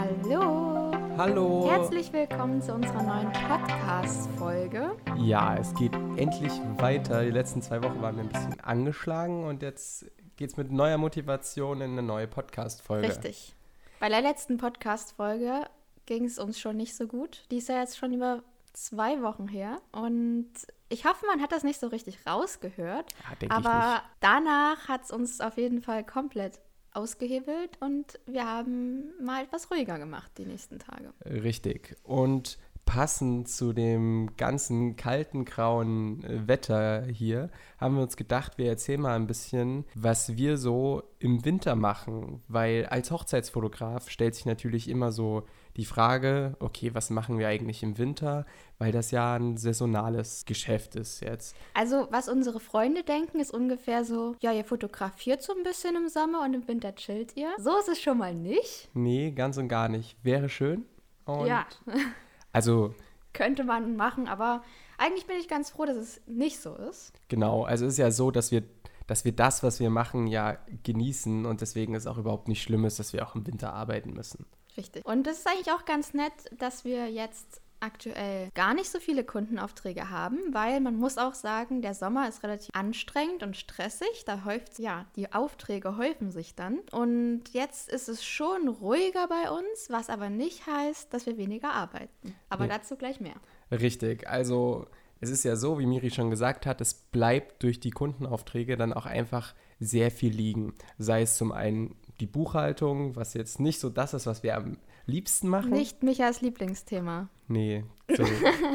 Hallo. Hallo. Herzlich willkommen zu unserer neuen Podcast-Folge. Ja, es geht endlich weiter. Die letzten zwei Wochen waren wir ein bisschen angeschlagen und jetzt geht es mit neuer Motivation in eine neue Podcast-Folge. Richtig. Bei der letzten Podcast-Folge ging es uns schon nicht so gut. Die ist ja jetzt schon über zwei Wochen her und ich hoffe, man hat das nicht so richtig rausgehört. Ja, aber danach hat es uns auf jeden Fall komplett ausgehebelt und wir haben mal etwas ruhiger gemacht die nächsten Tage. Richtig. Und passend zu dem ganzen kalten, grauen äh, Wetter hier, haben wir uns gedacht, wir erzählen mal ein bisschen, was wir so im Winter machen. Weil als Hochzeitsfotograf stellt sich natürlich immer so die Frage, okay, was machen wir eigentlich im Winter? Weil das ja ein saisonales Geschäft ist jetzt. Also, was unsere Freunde denken, ist ungefähr so: Ja, ihr fotografiert so ein bisschen im Sommer und im Winter chillt ihr. So ist es schon mal nicht. Nee, ganz und gar nicht. Wäre schön. Und ja, Also könnte man machen, aber eigentlich bin ich ganz froh, dass es nicht so ist. genau, also es ist ja so, dass wir, dass wir das, was wir machen, ja genießen und deswegen ist auch überhaupt nicht schlimm ist, dass wir auch im Winter arbeiten müssen. Richtig. Und es ist eigentlich auch ganz nett, dass wir jetzt aktuell gar nicht so viele Kundenaufträge haben, weil man muss auch sagen, der Sommer ist relativ anstrengend und stressig. Da häuft ja, die Aufträge häufen sich dann. Und jetzt ist es schon ruhiger bei uns, was aber nicht heißt, dass wir weniger arbeiten. Aber Nee. dazu gleich mehr. Richtig, also es ist ja so, wie Miri schon gesagt hat, es bleibt durch die Kundenaufträge dann auch einfach sehr viel liegen. Sei es zum einen die Buchhaltung, was jetzt nicht so das ist, was wir am liebsten machen. Nicht Michas Lieblingsthema. Nee, so,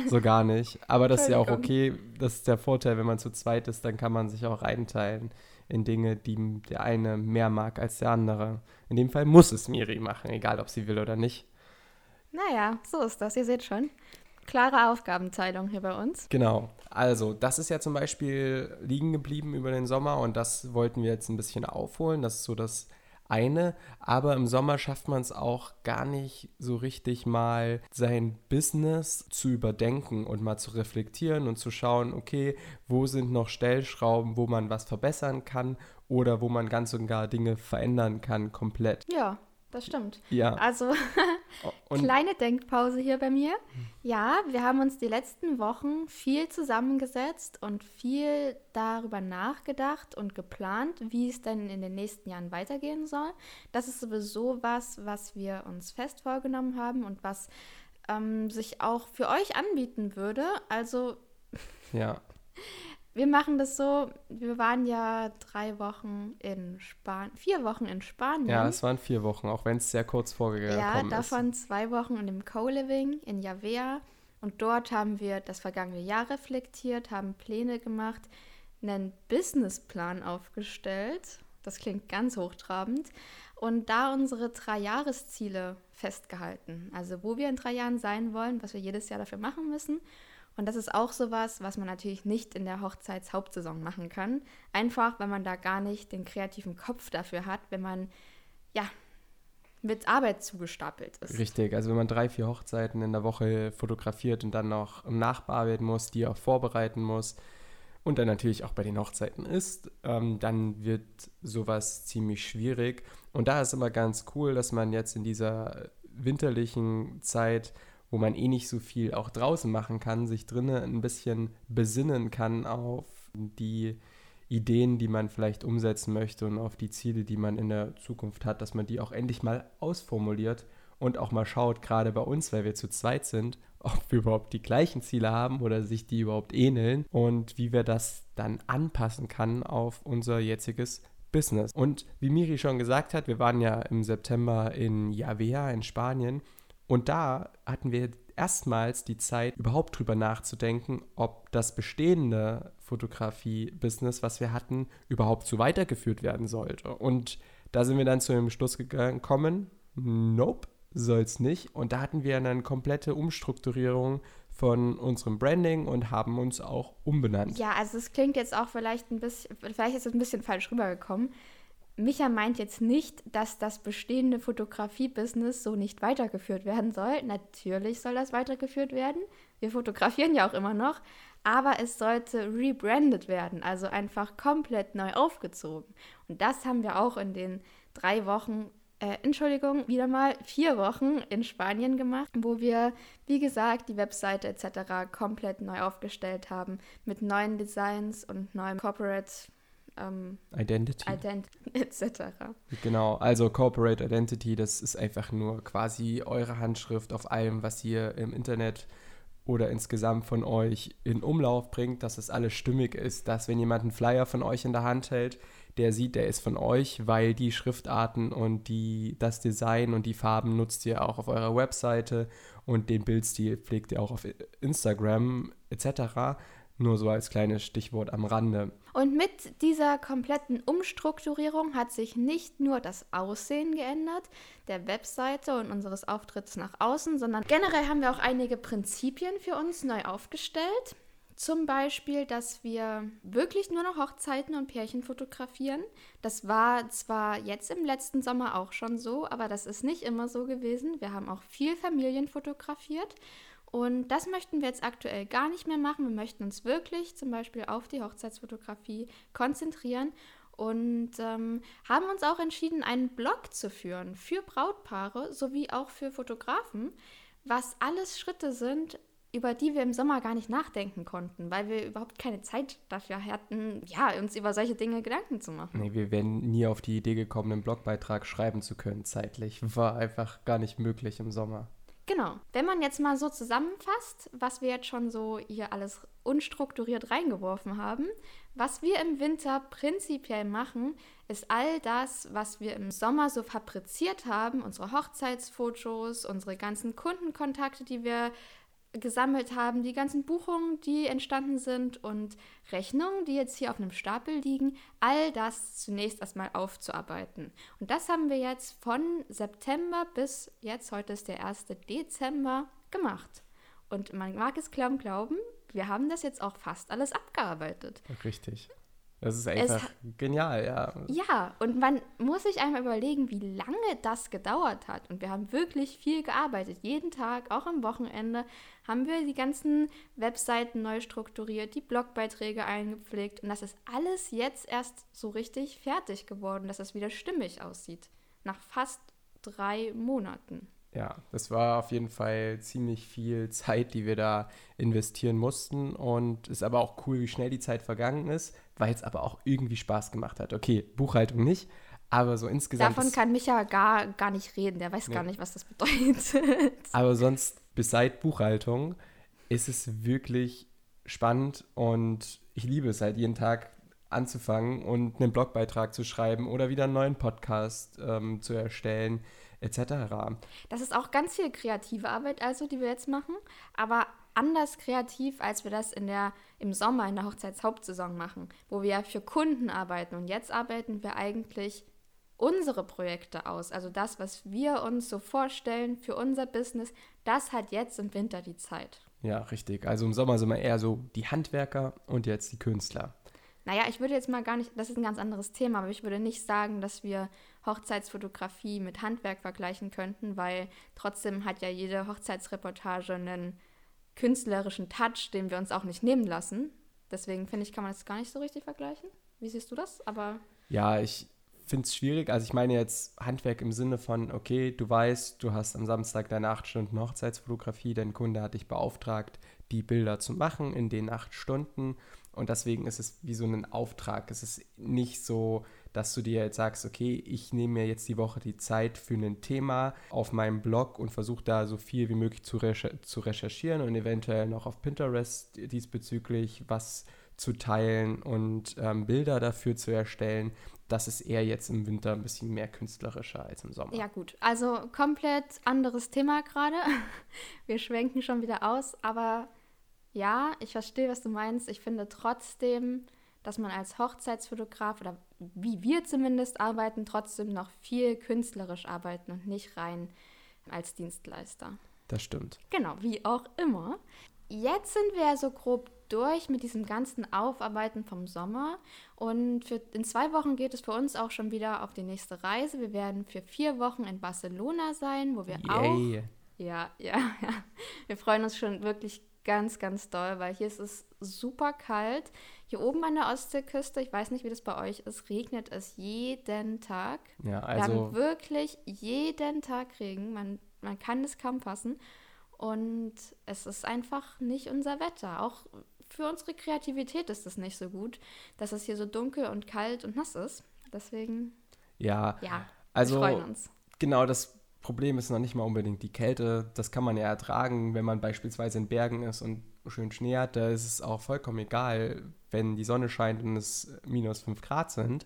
so gar nicht. Aber das ist ja auch okay. Das ist der Vorteil, wenn man zu zweit ist, dann kann man sich auch einteilen in Dinge, die der eine mehr mag als der andere. In dem Fall muss es Miri machen, egal ob sie will oder nicht. Naja, so ist das. Ihr seht schon. Klare Aufgabenteilung hier bei uns. Genau. Also, das ist ja zum Beispiel liegen geblieben über den Sommer und das wollten wir jetzt ein bisschen aufholen. Das ist so das eine. Aber im Sommer schafft man es auch gar nicht so richtig mal sein Business zu überdenken und mal zu reflektieren und zu schauen, okay, wo sind noch Stellschrauben, wo man was verbessern kann oder wo man ganz und gar Dinge verändern kann komplett. Ja, das stimmt. Ja. Also Kleine Denkpause hier bei mir. Ja, wir haben uns die letzten Wochen viel zusammengesetzt und viel darüber nachgedacht und geplant, wie es denn in den nächsten Jahren weitergehen soll. Das ist sowieso was, was wir uns fest vorgenommen haben und was ähm, sich auch für euch anbieten würde. Also ja, wir machen das so, wir waren ja drei Wochen in Spanien, vier Wochen in Spanien. ja, es waren vier Wochen, auch wenn es sehr kurz vorgekommen Ja, ist. davon zwei Wochen in dem Co-Living in Javea. Und dort haben wir das vergangene Jahr reflektiert, haben Pläne gemacht, einen Businessplan aufgestellt. Das klingt ganz hochtrabend. Und da unsere Drei-Jahresziele festgehalten. Also wo wir in drei Jahren sein wollen, was wir jedes Jahr dafür machen müssen. Und das ist auch sowas, was man natürlich nicht in der Hochzeitshauptsaison machen kann. Einfach, weil man da gar nicht den kreativen Kopf dafür hat, wenn man ja mit Arbeit zugestapelt ist. Richtig, also wenn man drei, vier Hochzeiten in der Woche fotografiert und dann noch nachbearbeiten muss, die auch vorbereiten muss und dann natürlich auch bei den Hochzeiten ist, ähm, dann wird sowas ziemlich schwierig. Und da ist immer ganz cool, dass man jetzt in dieser winterlichen Zeit, wo man eh nicht so viel auch draußen machen kann, sich drinnen ein bisschen besinnen kann auf die Ideen, die man vielleicht umsetzen möchte und auf die Ziele, die man in der Zukunft hat, dass man die auch endlich mal ausformuliert und auch mal schaut, gerade bei uns, weil wir zu zweit sind, ob wir überhaupt die gleichen Ziele haben oder sich die überhaupt ähneln und wie wir das dann anpassen kann auf unser jetziges Business. Und wie Miri schon gesagt hat, wir waren ja im September in Javea in Spanien und da hatten wir erstmals die Zeit, überhaupt drüber nachzudenken, ob das bestehende Fotografie-Business, was wir hatten, überhaupt so weitergeführt werden sollte. Und da sind wir dann zu dem Schluss gekommen, nope, soll es nicht. Und da hatten wir eine komplette Umstrukturierung von unserem Branding und haben uns auch umbenannt. Ja, also es klingt jetzt auch vielleicht ein bisschen, vielleicht ist es ein bisschen falsch rübergekommen. Micha meint jetzt nicht, dass das bestehende Fotografie-Business so nicht weitergeführt werden soll. Natürlich soll das weitergeführt werden. Wir fotografieren ja auch immer noch. Aber es sollte rebrandet werden, also einfach komplett neu aufgezogen. Und das haben wir auch in den drei Wochen äh, Entschuldigung, wieder mal vier Wochen in Spanien gemacht, wo wir, wie gesagt, die Webseite etc. komplett neu aufgestellt haben mit neuen Designs und neuem Corporate ähm, Identity. Ident etc. Genau, also Corporate Identity, das ist einfach nur quasi eure Handschrift auf allem, was ihr im Internet oder insgesamt von euch in Umlauf bringt, dass es alles stimmig ist, dass wenn jemand einen Flyer von euch in der Hand hält, der sieht, der ist von euch, weil die Schriftarten und die, das Design und die Farben nutzt ihr auch auf eurer Webseite und den Bildstil pflegt ihr auch auf Instagram etc. Nur so als kleines Stichwort am Rande. Und mit dieser kompletten Umstrukturierung hat sich nicht nur das Aussehen geändert, der Webseite und unseres Auftritts nach außen, sondern generell haben wir auch einige Prinzipien für uns neu aufgestellt. Zum Beispiel, dass wir wirklich nur noch Hochzeiten und Pärchen fotografieren. Das war zwar jetzt im letzten Sommer auch schon so, aber das ist nicht immer so gewesen. Wir haben auch viel Familien fotografiert. Und das möchten wir jetzt aktuell gar nicht mehr machen. Wir möchten uns wirklich zum Beispiel auf die Hochzeitsfotografie konzentrieren und ähm, haben uns auch entschieden, einen Blog zu führen für Brautpaare sowie auch für Fotografen, was alles Schritte sind, über die wir im Sommer gar nicht nachdenken konnten, weil wir überhaupt keine Zeit dafür hatten, ja, uns über solche Dinge Gedanken zu machen. Nee, wir wären nie auf die Idee gekommen, einen Blogbeitrag schreiben zu können, zeitlich. War einfach gar nicht möglich im Sommer. Genau. Wenn man jetzt mal so zusammenfasst, was wir jetzt schon so hier alles unstrukturiert reingeworfen haben, was wir im Winter prinzipiell machen, ist all das, was wir im Sommer so fabriziert haben, unsere Hochzeitsfotos, unsere ganzen Kundenkontakte, die wir gesammelt haben, die ganzen Buchungen, die entstanden sind und Rechnungen, die jetzt hier auf einem Stapel liegen, all das zunächst erstmal aufzuarbeiten. Und das haben wir jetzt von September bis jetzt, heute ist der 1. Dezember, gemacht. Und man mag es kaum glauben, wir haben das jetzt auch fast alles abgearbeitet. Richtig. Das ist einfach es, genial, ja. Ja, und man muss sich einmal überlegen, wie lange das gedauert hat. Und wir haben wirklich viel gearbeitet. Jeden Tag, auch am Wochenende, haben wir die ganzen Webseiten neu strukturiert, die Blogbeiträge eingepflegt. Und das ist alles jetzt erst so richtig fertig geworden, dass es wieder stimmig aussieht. Nach fast drei Monaten. Ja, das war auf jeden Fall ziemlich viel Zeit, die wir da investieren mussten. Und es ist aber auch cool, wie schnell die Zeit vergangen ist, weil es aber auch irgendwie Spaß gemacht hat. Okay, Buchhaltung nicht, aber so insgesamt. Davon kann Micha gar, gar nicht reden. Der weiß nee. gar nicht, was das bedeutet. Aber sonst, bis seit Buchhaltung, ist es wirklich spannend und ich liebe es halt jeden Tag anzufangen und einen Blogbeitrag zu schreiben oder wieder einen neuen Podcast ähm, zu erstellen etc. Das ist auch ganz viel kreative Arbeit, also die wir jetzt machen, aber anders kreativ, als wir das in der, im Sommer in der Hochzeitshauptsaison machen, wo wir ja für Kunden arbeiten. Und jetzt arbeiten wir eigentlich unsere Projekte aus. Also das, was wir uns so vorstellen für unser Business, das hat jetzt im Winter die Zeit. Ja, richtig. Also im Sommer sind wir eher so die Handwerker und jetzt die Künstler. Naja, ich würde jetzt mal gar nicht, das ist ein ganz anderes Thema, aber ich würde nicht sagen, dass wir Hochzeitsfotografie mit Handwerk vergleichen könnten, weil trotzdem hat ja jede Hochzeitsreportage einen künstlerischen Touch, den wir uns auch nicht nehmen lassen. Deswegen finde ich, kann man das gar nicht so richtig vergleichen. Wie siehst du das? Aber ja, ich finde es schwierig. Also ich meine jetzt Handwerk im Sinne von, okay, du weißt, du hast am Samstag deine acht Stunden Hochzeitsfotografie, dein Kunde hat dich beauftragt, die Bilder zu machen in den acht Stunden. Und deswegen ist es wie so ein Auftrag. Es ist nicht so, dass du dir jetzt sagst, okay, ich nehme mir jetzt die Woche die Zeit für ein Thema auf meinem Blog und versuche da so viel wie möglich zu, recher zu recherchieren und eventuell noch auf Pinterest diesbezüglich was zu teilen und ähm, Bilder dafür zu erstellen. Das ist eher jetzt im Winter ein bisschen mehr künstlerischer als im Sommer. Ja gut, also komplett anderes Thema gerade. Wir schwenken schon wieder aus, aber ja, ich verstehe, was du meinst. Ich finde trotzdem, dass man als Hochzeitsfotograf oder wie wir zumindest arbeiten, trotzdem noch viel künstlerisch arbeiten und nicht rein als Dienstleister. Das stimmt. Genau, wie auch immer. Jetzt sind wir so grob durch mit diesem ganzen Aufarbeiten vom Sommer und für, in zwei Wochen geht es für uns auch schon wieder auf die nächste Reise. Wir werden für vier Wochen in Barcelona sein, wo wir Yay. auch. Ja, ja, ja. Wir freuen uns schon wirklich ganz, ganz doll, weil hier ist es super kalt. Hier oben an der Ostseeküste, ich weiß nicht, wie das bei euch ist, regnet es jeden Tag. Ja, Wir haben also wirklich jeden Tag Regen. Man, man kann es kaum fassen. Und es ist einfach nicht unser Wetter. Auch für unsere Kreativität ist es nicht so gut, dass es hier so dunkel und kalt und nass ist. Deswegen, ja, ja, also wir freuen uns. genau das Problem ist noch nicht mal unbedingt die Kälte. Das kann man ja ertragen, wenn man beispielsweise in Bergen ist und schön Schnee hat. Da ist es auch vollkommen egal, wenn die Sonne scheint und es minus 5 Grad sind.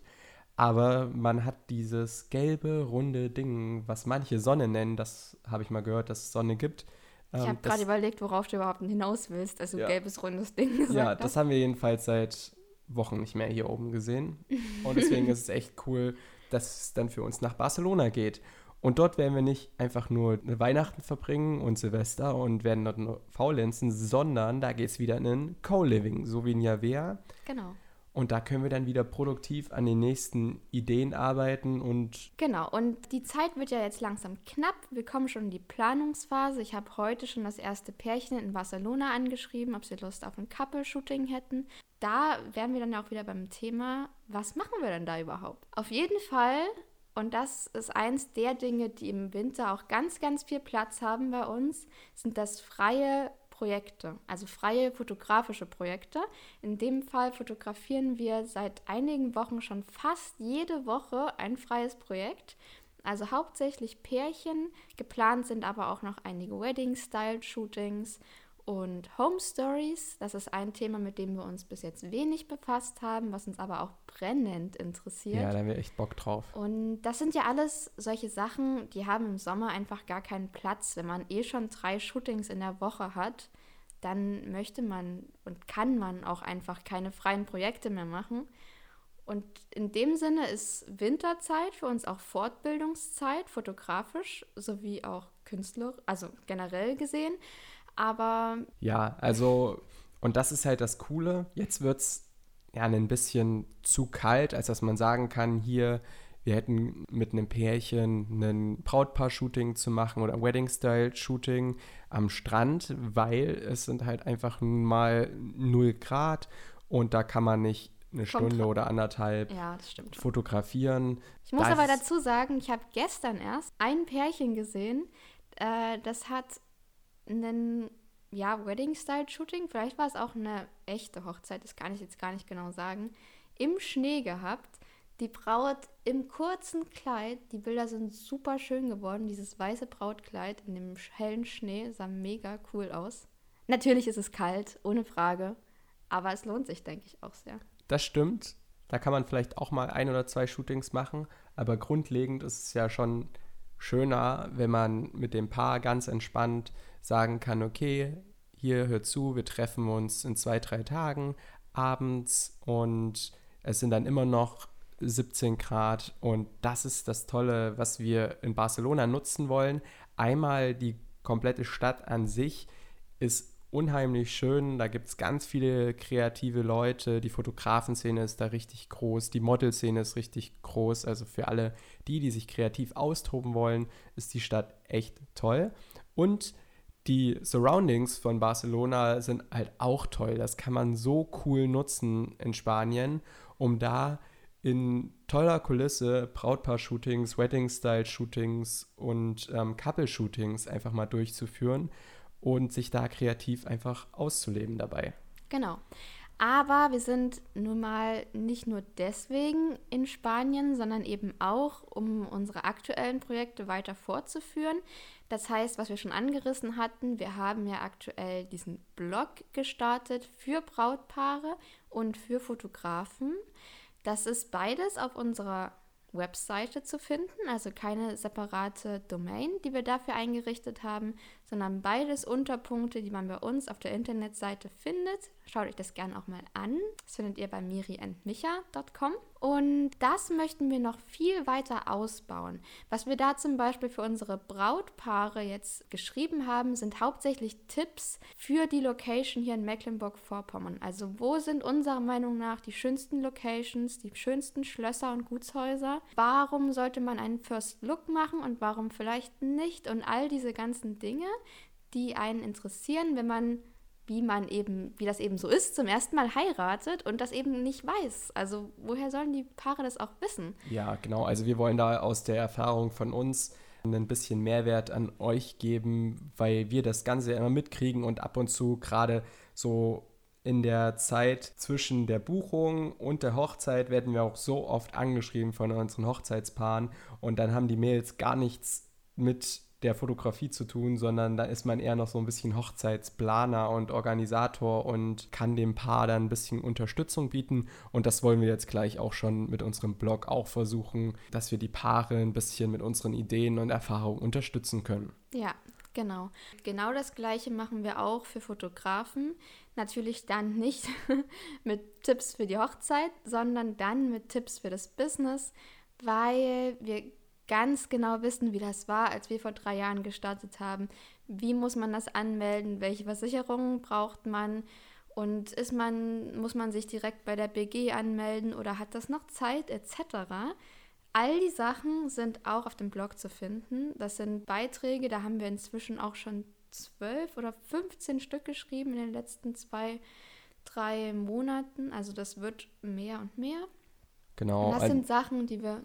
Aber man hat dieses gelbe, runde Ding, was manche Sonne nennen. Das habe ich mal gehört, dass es Sonne gibt. Ich Ähm, habe das- gerade überlegt, worauf du überhaupt hinaus willst, als du Ja. gelbes, rundes Ding Ja, das haben wir jedenfalls seit Wochen nicht mehr hier oben gesehen. Und deswegen ist es echt cool, dass es dann für uns nach Barcelona geht. Und dort werden wir nicht einfach nur Weihnachten verbringen und Silvester und werden dort nur faulenzen, sondern da geht es wieder in ein Co-Living, so wie in Javea. Genau. Und da können wir dann wieder produktiv an den nächsten Ideen arbeiten und Genau, und die Zeit wird ja jetzt langsam knapp. Wir kommen schon in die Planungsphase. Ich habe heute schon das erste Pärchen in Barcelona angeschrieben, ob sie Lust auf ein Couple-Shooting hätten. Da wären wir dann auch wieder beim Thema, was machen wir denn da überhaupt? Auf jeden Fall, und das ist eins der Dinge, die im Winter auch ganz, ganz viel Platz haben bei uns, sind das freie Projekte, also freie fotografische Projekte. In dem Fall fotografieren wir seit einigen Wochen schon fast jede Woche ein freies Projekt. Also hauptsächlich Pärchen, geplant sind aber auch noch einige Wedding-Style-Shootings und Home Stories. Das ist ein Thema, mit dem wir uns bis jetzt wenig befasst haben, was uns aber auch brennend interessiert. ja, da haben wir echt Bock drauf. Und das sind ja alles solche Sachen, die haben im Sommer einfach gar keinen Platz. Wenn man eh schon drei Shootings in der Woche hat, dann möchte man und kann man auch einfach keine freien Projekte mehr machen. Und in dem Sinne ist Winterzeit für uns auch Fortbildungszeit, fotografisch sowie auch Künstler, also generell gesehen. Aber Ja, also, und das ist halt das Coole. Jetzt wird es ja ein bisschen zu kalt, als dass man sagen kann, hier, wir hätten mit einem Pärchen ein Brautpaar-Shooting zu machen oder Wedding-Style-Shooting am Strand, weil es sind halt einfach mal 0 Grad und da kann man nicht eine Stunde oder anderthalb ja, das stimmt. schon. fotografieren. Ich muss Das- aber dazu sagen, ich habe gestern erst ein Pärchen gesehen, äh, das hat einen ja, Wedding-Style-Shooting, vielleicht war es auch eine echte Hochzeit, das kann ich jetzt gar nicht genau sagen, im Schnee gehabt. Die Braut im kurzen Kleid, die Bilder sind super schön geworden. Dieses weiße Brautkleid in dem hellen Schnee sah mega cool aus. Natürlich ist es kalt, ohne Frage, aber es lohnt sich, denke ich, auch sehr. Das stimmt. Da kann man vielleicht auch mal ein oder zwei Shootings machen, aber grundlegend ist es ja schon schöner, wenn man mit dem Paar ganz entspannt sagen kann, okay, hier hört zu, wir treffen uns in zwei, drei Tagen abends und es sind dann immer noch 17 Grad und das ist das Tolle, was wir in Barcelona nutzen wollen. Einmal die komplette Stadt an sich ist unheimlich schön. Da gibt es ganz viele kreative Leute. Die Fotografenszene ist da richtig groß. Die Modelszene ist richtig groß. Also für alle die, die sich kreativ austoben wollen, ist die Stadt echt toll. Und die Surroundings von Barcelona sind halt auch toll. Das kann man so cool nutzen in Spanien, um da in toller Kulisse Brautpaar-Shootings, Wedding-Style-Shootings und ähm, Couple-Shootings einfach mal durchzuführen und sich da kreativ einfach auszuleben dabei. Genau. Aber wir sind nun mal nicht nur deswegen in Spanien, sondern eben auch, um unsere aktuellen Projekte weiter fortzuführen. Das heißt, was wir schon angerissen hatten, wir haben ja aktuell diesen Blog gestartet für Brautpaare und für Fotografen. Das ist beides auf unserer Webseite zu finden, also keine separate Domain, die wir dafür eingerichtet haben, sondern beides Unterpunkte, die man bei uns auf der Internetseite findet. Schaut euch das gerne auch mal an. Das findet ihr bei miriandmicha.com. Und das möchten wir noch viel weiter ausbauen. Was wir da zum Beispiel für unsere Brautpaare jetzt geschrieben haben, sind hauptsächlich Tipps für die Location hier in Mecklenburg-Vorpommern. Also wo sind unserer Meinung nach die schönsten Locations, die schönsten Schlösser und Gutshäuser? Warum sollte man einen First Look machen und warum vielleicht nicht? Und all diese ganzen Dinge, die einen interessieren, wenn man wie man eben, wie das eben so ist, zum ersten Mal heiratet und das eben nicht weiß. Also woher sollen die Paare das auch wissen? Ja, genau. Also wir wollen da aus der Erfahrung von uns ein bisschen Mehrwert an euch geben, weil wir das Ganze immer mitkriegen und ab und zu gerade so in der Zeit zwischen der Buchung und der Hochzeit werden wir auch so oft angeschrieben von unseren Hochzeitspaaren und dann haben die Mails gar nichts mit der Fotografie zu tun, sondern da ist man eher noch so ein bisschen Hochzeitsplaner und Organisator und kann dem Paar dann ein bisschen Unterstützung bieten. Und das wollen wir jetzt gleich auch schon mit unserem Blog auch versuchen, dass wir die Paare ein bisschen mit unseren Ideen und Erfahrungen unterstützen können. Ja, genau. Genau das gleiche machen wir auch für Fotografen. Natürlich dann nicht mit Tipps für die Hochzeit, sondern dann mit Tipps für das Business, weil wir ganz genau wissen, wie das war, als wir vor drei Jahren gestartet haben. Wie muss man das anmelden? Welche Versicherungen braucht man? Und ist man, muss man sich direkt bei der BG anmelden oder hat das noch Zeit etc.? All die Sachen sind auch auf dem Blog zu finden. Das sind Beiträge, da haben wir inzwischen auch schon zwölf oder 15 Stück geschrieben in den letzten zwei, drei Monaten. Also das wird mehr und mehr. Genau. Und das sind Sachen, die wir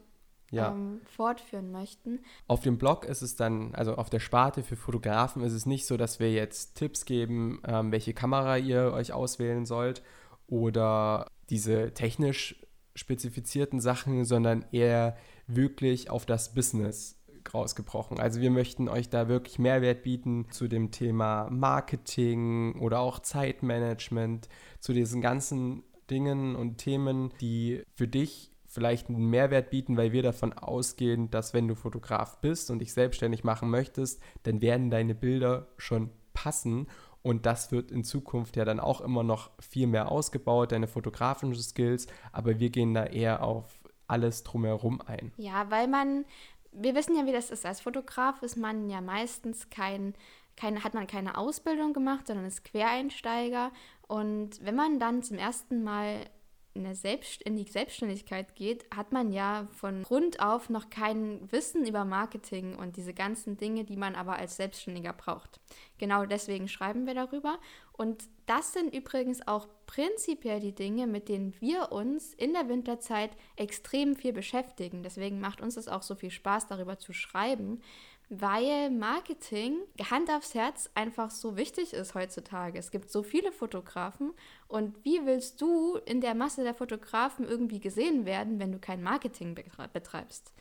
ja. ähm, fortführen möchten. Auf dem Blog ist es dann, also auf der Sparte für Fotografen ist es nicht so, dass wir jetzt Tipps geben, ähm, welche Kamera ihr euch auswählen sollt oder diese technisch spezifizierten Sachen, sondern eher wirklich auf das Business rausgebrochen. Also wir möchten euch da wirklich Mehrwert bieten zu dem Thema Marketing oder auch Zeitmanagement, zu diesen ganzen Dingen und Themen, die für dich vielleicht einen Mehrwert bieten, weil wir davon ausgehen, dass wenn du Fotograf bist und dich selbstständig machen möchtest, dann werden deine Bilder schon passen und das wird in Zukunft ja dann auch immer noch viel mehr ausgebaut, deine fotografischen Skills, aber wir gehen da eher auf alles drumherum ein. Ja, weil man, wir wissen ja, wie das ist. Als Fotograf ist man ja meistens kein, kein, hat man keine Ausbildung gemacht, sondern ist Quereinsteiger. Und wenn man dann zum ersten Mal in, Selbst in die Selbstständigkeit geht, hat man ja von Grund auf noch kein Wissen über Marketing und diese ganzen Dinge, die man aber als Selbstständiger braucht. Genau deswegen schreiben wir darüber. Und das sind übrigens auch prinzipiell die Dinge, mit denen wir uns in der Winterzeit extrem viel beschäftigen. Deswegen macht uns es auch so viel Spaß, darüber zu schreiben, weil Marketing, Hand aufs Herz, einfach so wichtig ist heutzutage. Es gibt so viele Fotografen und wie willst du in der Masse der Fotografen irgendwie gesehen werden, wenn du kein Marketing betreibst?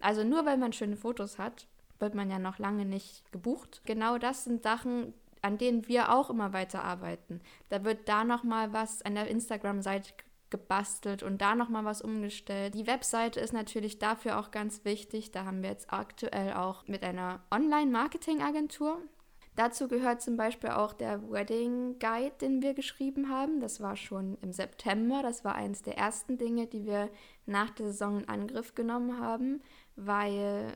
Also nur weil man schöne Fotos hat, wird man ja noch lange nicht gebucht. Genau das sind Sachen, an denen wir auch immer weiter arbeiten. Da wird da noch mal was an der Instagram-Seite gebastelt und da nochmal was umgestellt. Die Webseite ist natürlich dafür auch ganz wichtig. Da haben wir jetzt aktuell auch mit einer Online-Marketing-Agentur. Dazu gehört zum Beispiel auch der Wedding Guide, den wir geschrieben haben. Das war schon im September. Das war eines der ersten Dinge, die wir nach der Saison in Angriff genommen haben, weil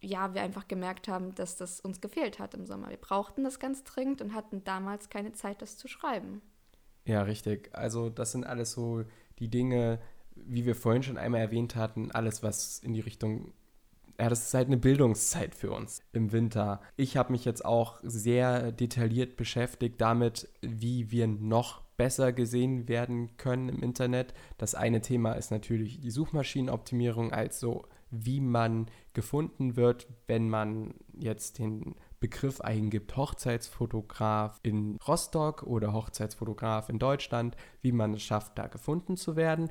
ja, wir einfach gemerkt haben, dass das uns gefehlt hat im Sommer. Wir brauchten das ganz dringend und hatten damals keine Zeit, das zu schreiben. Ja, richtig. Also das sind alles so die Dinge, wie wir vorhin schon einmal erwähnt hatten, alles, was in die Richtung, ja, das ist halt eine Bildungszeit für uns im Winter. Ich habe mich jetzt auch sehr detailliert beschäftigt damit, wie wir noch besser gesehen werden können im Internet. Das eine Thema ist natürlich die Suchmaschinenoptimierung, also wie man gefunden wird, wenn man jetzt den Begriff eingibt, Hochzeitsfotograf in Rostock oder Hochzeitsfotograf in Deutschland, wie man es schafft, da gefunden zu werden.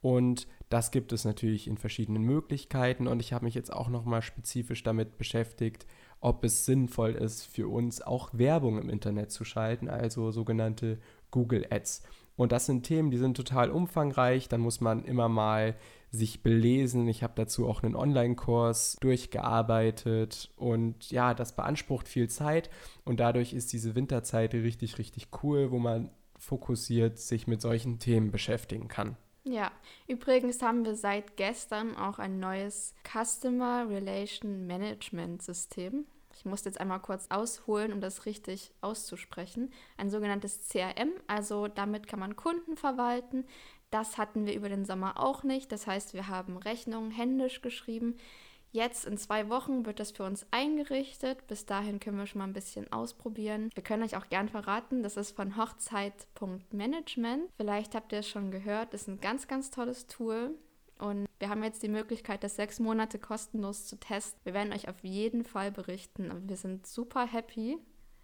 Und das gibt es natürlich in verschiedenen Möglichkeiten. Und ich habe mich jetzt auch nochmal spezifisch damit beschäftigt, ob es sinnvoll ist, für uns auch Werbung im Internet zu schalten, also sogenannte Google Ads. Und das sind Themen, die sind total umfangreich. Da muss man immer mal sich belesen. Ich habe dazu auch einen Online-Kurs durchgearbeitet und ja, das beansprucht viel Zeit und dadurch ist diese Winterzeit richtig, richtig cool, wo man fokussiert sich mit solchen Themen beschäftigen kann. Ja, übrigens haben wir seit gestern auch ein neues Customer Relation Management System. Ich musste jetzt einmal kurz ausholen, um das richtig auszusprechen. Ein sogenanntes CRM, also damit kann man Kunden verwalten. Das hatten wir über den Sommer auch nicht. Das heißt, wir haben Rechnungen händisch geschrieben. Jetzt in zwei Wochen wird das für uns eingerichtet. Bis dahin können wir schon mal ein bisschen ausprobieren. Wir können euch auch gern verraten, das ist von Hochzeit.management. Vielleicht habt ihr es schon gehört. Das ist ein ganz, ganz tolles Tool. Und wir haben jetzt die Möglichkeit, das sechs Monate kostenlos zu testen. Wir werden euch auf jeden Fall berichten. Aber wir sind super happy,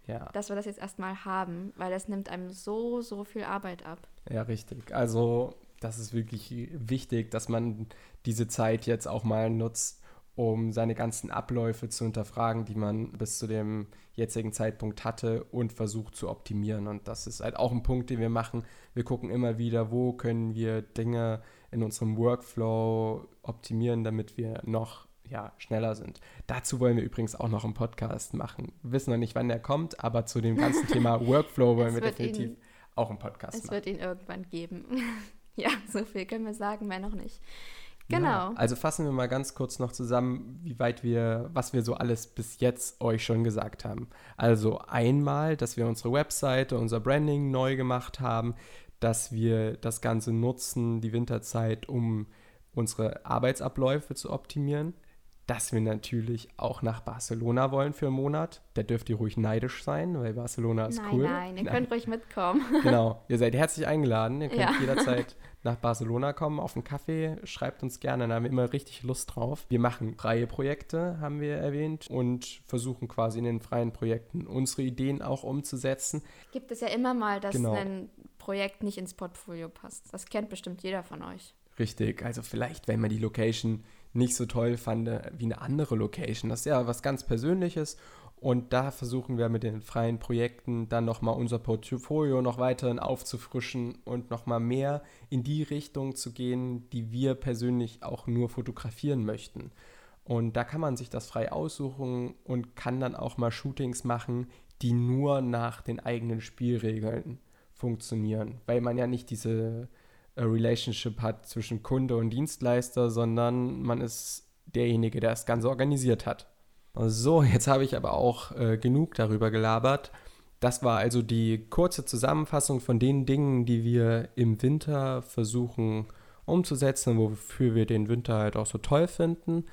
ja. dass wir das jetzt erstmal haben, weil das nimmt einem so, so viel Arbeit ab. Ja, richtig. Also das ist wirklich wichtig, dass man diese Zeit jetzt auch mal nutzt, um seine ganzen Abläufe zu hinterfragen, die man bis zu dem jetzigen Zeitpunkt hatte und versucht zu optimieren. Und das ist halt auch ein Punkt, den wir machen. Wir gucken immer wieder, wo können wir Dinge in unserem Workflow optimieren, damit wir noch ja, schneller sind. Dazu wollen wir übrigens auch noch einen Podcast machen. Wir wissen noch nicht, wann der kommt, aber zu dem ganzen Thema Workflow wollen wir definitiv ihn, auch einen Podcast es machen. Es wird ihn irgendwann geben. ja, so viel können wir sagen, mehr noch nicht. Genau. Ja, also fassen wir mal ganz kurz noch zusammen, wie weit wir, was wir so alles bis jetzt euch schon gesagt haben. Also einmal, dass wir unsere Webseite, unser Branding neu gemacht haben, dass wir das Ganze nutzen, die Winterzeit, um unsere Arbeitsabläufe zu optimieren. Dass wir natürlich auch nach Barcelona wollen für einen Monat. Da dürft ihr ruhig neidisch sein, weil Barcelona ist nein, cool. Nein, ihr könnt ruhig mitkommen. Genau, ihr seid herzlich eingeladen. Ihr könnt ja. jederzeit nach Barcelona kommen auf einen Kaffee, schreibt uns gerne, da haben wir immer richtig Lust drauf. Wir machen freie Projekte, haben wir erwähnt, und versuchen quasi in den freien Projekten unsere Ideen auch umzusetzen. Gibt es ja immer mal, dass genau. ein Projekt nicht ins Portfolio passt. Das kennt bestimmt jeder von euch. Richtig, also vielleicht, wenn man die Location nicht so toll fand wie eine andere Location. Das ist ja was ganz Persönliches und da versuchen wir mit den freien Projekten dann nochmal unser Portfolio noch weiterhin aufzufrischen und nochmal mehr in die Richtung zu gehen, die wir persönlich auch nur fotografieren möchten. Und da kann man sich das frei aussuchen und kann dann auch mal Shootings machen, die nur nach den eigenen Spielregeln funktionieren, weil man ja nicht diese äh, Relationship hat zwischen Kunde und Dienstleister, sondern man ist derjenige, der das Ganze organisiert hat. So, jetzt habe ich aber auch äh, genug darüber gelabert. Das war also die kurze Zusammenfassung von den Dingen, die wir im Winter versuchen umzusetzen, wofür wir den Winter halt auch so toll finden.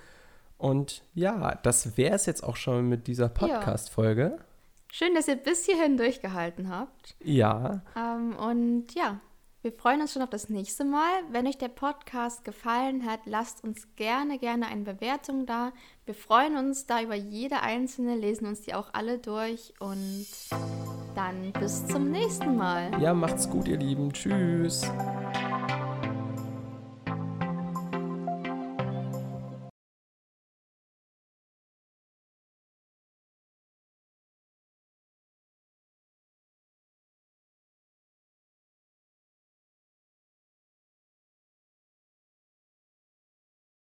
Und ja, das wäre es jetzt auch schon mit dieser Podcast-Folge. Ja. Schön, dass ihr bis hierhin durchgehalten habt. Ja. Ähm, und ja, wir freuen uns schon auf das nächste Mal. Wenn euch der Podcast gefallen hat, lasst uns gerne, gerne eine Bewertung da. Wir freuen uns da über jede einzelne, lesen uns die auch alle durch und dann bis zum nächsten Mal. Ja, macht's gut, ihr Lieben. Tschüss.